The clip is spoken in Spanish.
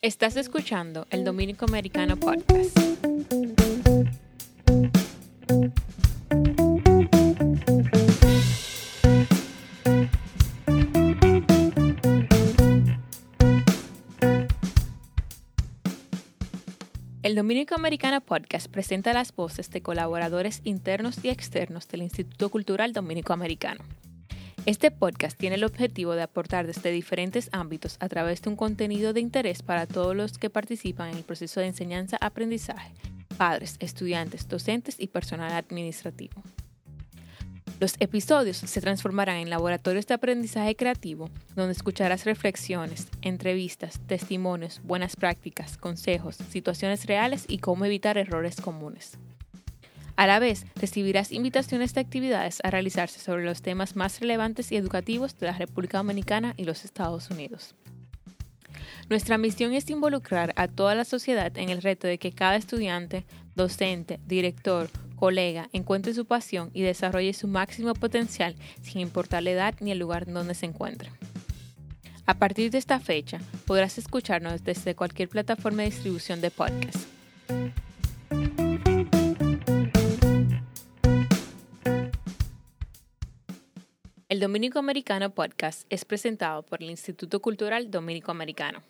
Estás escuchando el Dominico Americano Podcast. El Dominico Americano Podcast presenta las voces de colaboradores internos y externos del Instituto Cultural Dominico Americano. Este podcast tiene el objetivo de aportar desde diferentes ámbitos a través de un contenido de interés para todos los que participan en el proceso de enseñanza-aprendizaje, padres, estudiantes, docentes y personal administrativo. Los episodios se transformarán en laboratorios de aprendizaje creativo, donde escucharás reflexiones, entrevistas, testimonios, buenas prácticas, consejos, situaciones reales y cómo evitar errores comunes. A la vez, recibirás invitaciones de actividades a realizarse sobre los temas más relevantes y educativos de la República Dominicana y los Estados Unidos. Nuestra misión es involucrar a toda la sociedad en el reto de que cada estudiante, docente, director, colega encuentre su pasión y desarrolle su máximo potencial sin importar la edad ni el lugar donde se encuentre. A partir de esta fecha, podrás escucharnos desde cualquier plataforma de distribución de podcast. El Dominico Americano Podcast es presentado por el Instituto Cultural Dominico Americano.